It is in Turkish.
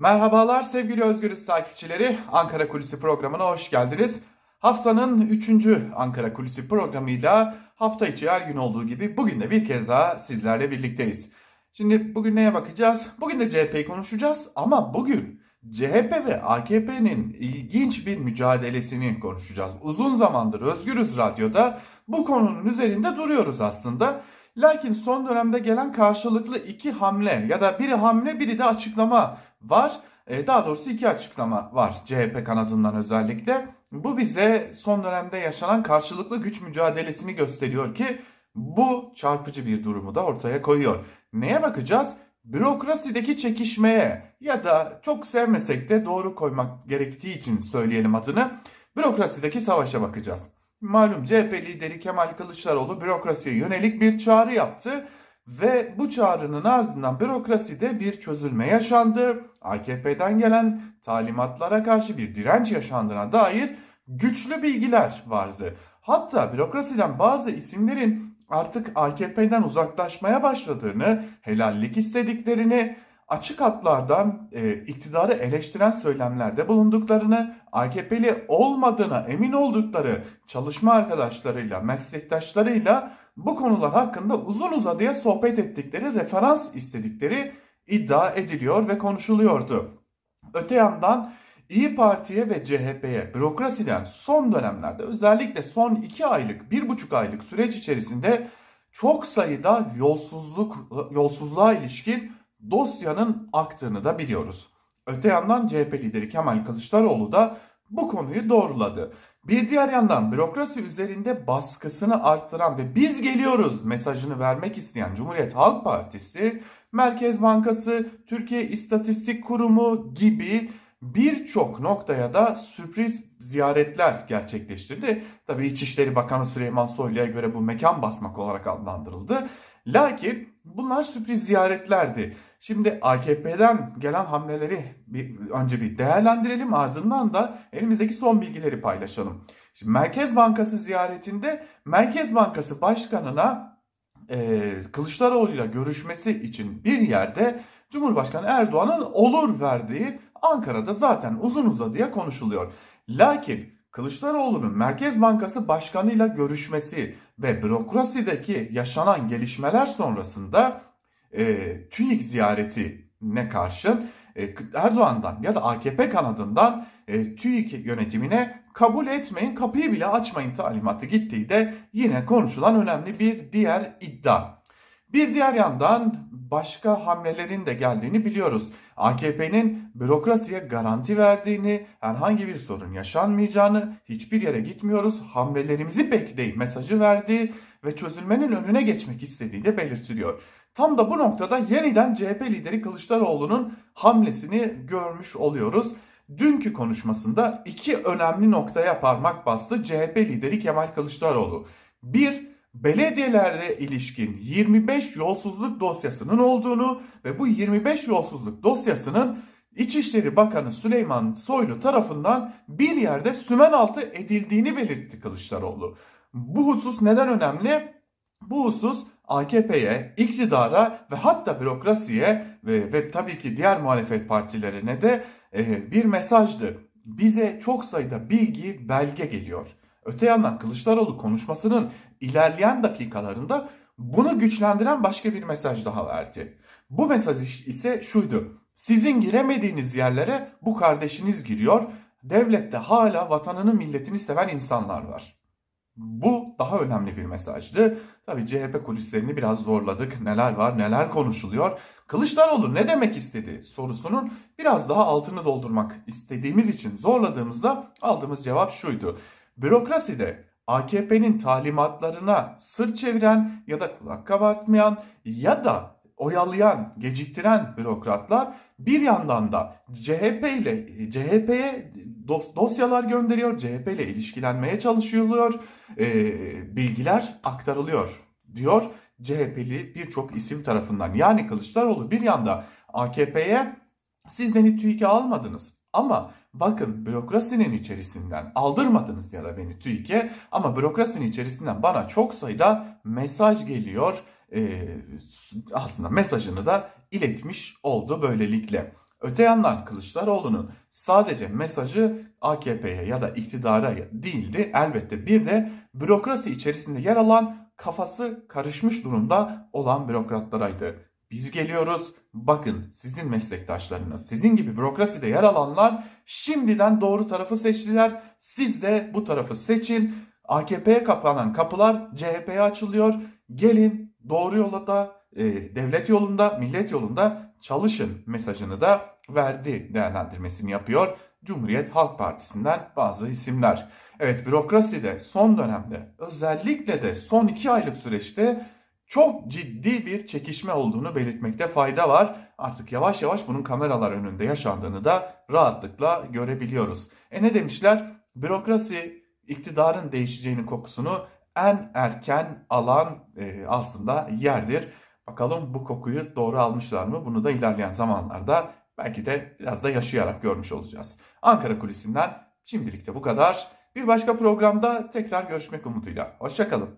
Merhabalar sevgili Özgürüz takipçileri. Ankara Kulisi programına hoş geldiniz. Haftanın 3. Ankara Kulisi programıyla hafta içi her gün olduğu gibi bugün de bir kez daha sizlerle birlikteyiz. Şimdi bugün neye bakacağız? Bugün de CHP'yi konuşacağız ama bugün CHP ve AKP'nin ilginç bir mücadelesini konuşacağız. Uzun zamandır Özgürüz Radyo'da bu konunun üzerinde duruyoruz aslında. Lakin son dönemde gelen karşılıklı iki hamle ya da biri hamle biri de açıklama var. E, daha doğrusu iki açıklama var CHP kanadından özellikle. Bu bize son dönemde yaşanan karşılıklı güç mücadelesini gösteriyor ki bu çarpıcı bir durumu da ortaya koyuyor. Neye bakacağız? Bürokrasideki çekişmeye ya da çok sevmesek de doğru koymak gerektiği için söyleyelim adını. Bürokrasideki savaşa bakacağız. Malum CHP lideri Kemal Kılıçdaroğlu bürokrasiye yönelik bir çağrı yaptı ve bu çağrının ardından bürokraside bir çözülme yaşandı. AKP'den gelen talimatlara karşı bir direnç yaşandığına dair güçlü bilgiler vardı. Hatta bürokrasiden bazı isimlerin artık AKP'den uzaklaşmaya başladığını, helallik istediklerini, açık hatlardan e, iktidarı eleştiren söylemlerde bulunduklarını, AKP'li olmadığına emin oldukları çalışma arkadaşlarıyla, meslektaşlarıyla bu konular hakkında uzun uzadıya sohbet ettikleri, referans istedikleri iddia ediliyor ve konuşuluyordu. Öte yandan İyi Parti'ye ve CHP'ye bürokrasiden son dönemlerde özellikle son 2 aylık, 1,5 aylık süreç içerisinde çok sayıda yolsuzluk yolsuzluğa ilişkin dosyanın aktığını da biliyoruz. Öte yandan CHP lideri Kemal Kılıçdaroğlu da bu konuyu doğruladı. Bir diğer yandan bürokrasi üzerinde baskısını arttıran ve biz geliyoruz mesajını vermek isteyen Cumhuriyet Halk Partisi, Merkez Bankası, Türkiye İstatistik Kurumu gibi birçok noktaya da sürpriz ziyaretler gerçekleştirdi. Tabi İçişleri Bakanı Süleyman Soylu'ya göre bu mekan basmak olarak adlandırıldı. Lakin bunlar sürpriz ziyaretlerdi. Şimdi AKP'den gelen hamleleri bir, önce bir değerlendirelim ardından da elimizdeki son bilgileri paylaşalım. Şimdi Merkez Bankası ziyaretinde Merkez Bankası Başkanı'na e, Kılıçdaroğlu'yla görüşmesi için bir yerde Cumhurbaşkanı Erdoğan'ın olur verdiği Ankara'da zaten uzun uzadıya konuşuluyor. Lakin Kılıçdaroğlu'nun Merkez Bankası Başkanı'yla görüşmesi ve bürokrasideki yaşanan gelişmeler sonrasında e, TÜİK ziyaretine karşın e, Erdoğan'dan ya da AKP kanadından e, TÜİK yönetimine kabul etmeyin kapıyı bile açmayın talimatı gittiği de yine konuşulan önemli bir diğer iddia. Bir diğer yandan başka hamlelerin de geldiğini biliyoruz. AKP'nin bürokrasiye garanti verdiğini, herhangi bir sorun yaşanmayacağını, hiçbir yere gitmiyoruz, hamlelerimizi bekleyin mesajı verdiği ve çözülmenin önüne geçmek istediği de belirtiliyor. Tam da bu noktada yeniden CHP lideri Kılıçdaroğlu'nun hamlesini görmüş oluyoruz. Dünkü konuşmasında iki önemli noktaya parmak bastı CHP lideri Kemal Kılıçdaroğlu. Bir, belediyelerde ilişkin 25 yolsuzluk dosyasının olduğunu ve bu 25 yolsuzluk dosyasının İçişleri Bakanı Süleyman Soylu tarafından bir yerde sümen altı edildiğini belirtti Kılıçdaroğlu. Bu husus neden önemli? Bu husus AKP'ye, iktidara ve hatta bürokrasiye ve, ve tabii ki diğer muhalefet partilerine de e, bir mesajdı. Bize çok sayıda bilgi, belge geliyor. Öte yandan Kılıçdaroğlu konuşmasının ilerleyen dakikalarında bunu güçlendiren başka bir mesaj daha verdi. Bu mesaj ise şuydu. Sizin giremediğiniz yerlere bu kardeşiniz giriyor. Devlette hala vatanını milletini seven insanlar var. Bu daha önemli bir mesajdı. Tabi CHP kulislerini biraz zorladık. Neler var neler konuşuluyor. Kılıçdaroğlu ne demek istedi sorusunun biraz daha altını doldurmak istediğimiz için zorladığımızda aldığımız cevap şuydu. Bürokraside AKP'nin talimatlarına sırt çeviren ya da kulak kabartmayan ya da oyalayan, geciktiren bürokratlar bir yandan da CHP ile CHP'ye dosyalar gönderiyor, CHP ile ilişkilenmeye çalışılıyor, e, bilgiler aktarılıyor diyor CHP'li birçok isim tarafından. Yani Kılıçdaroğlu bir yanda AKP'ye siz beni TÜİK'e almadınız ama bakın bürokrasinin içerisinden aldırmadınız ya da beni TÜİK'e ama bürokrasinin içerisinden bana çok sayıda mesaj geliyor. Ee, aslında mesajını da iletmiş oldu böylelikle. Öte yandan Kılıçdaroğlu'nun sadece mesajı AKP'ye ya da iktidara değildi. Elbette bir de bürokrasi içerisinde yer alan kafası karışmış durumda olan bürokratlaraydı. Biz geliyoruz. Bakın sizin meslektaşlarınız, sizin gibi bürokraside yer alanlar şimdiden doğru tarafı seçtiler. Siz de bu tarafı seçin. AKP'ye kapanan kapılar CHP'ye açılıyor. Gelin doğru yolda, e, devlet yolunda, millet yolunda çalışın mesajını da verdi değerlendirmesini yapıyor. Cumhuriyet Halk Partisi'nden bazı isimler. Evet bürokraside son dönemde özellikle de son iki aylık süreçte çok ciddi bir çekişme olduğunu belirtmekte fayda var. Artık yavaş yavaş bunun kameralar önünde yaşandığını da rahatlıkla görebiliyoruz. E ne demişler? Bürokrasi iktidarın değişeceğinin kokusunu en erken alan e, aslında yerdir. Bakalım bu kokuyu doğru almışlar mı? Bunu da ilerleyen zamanlarda belki de biraz da yaşayarak görmüş olacağız. Ankara Kulisi'nden şimdilik de bu kadar. Bir başka programda tekrar görüşmek umuduyla. Hoşçakalın.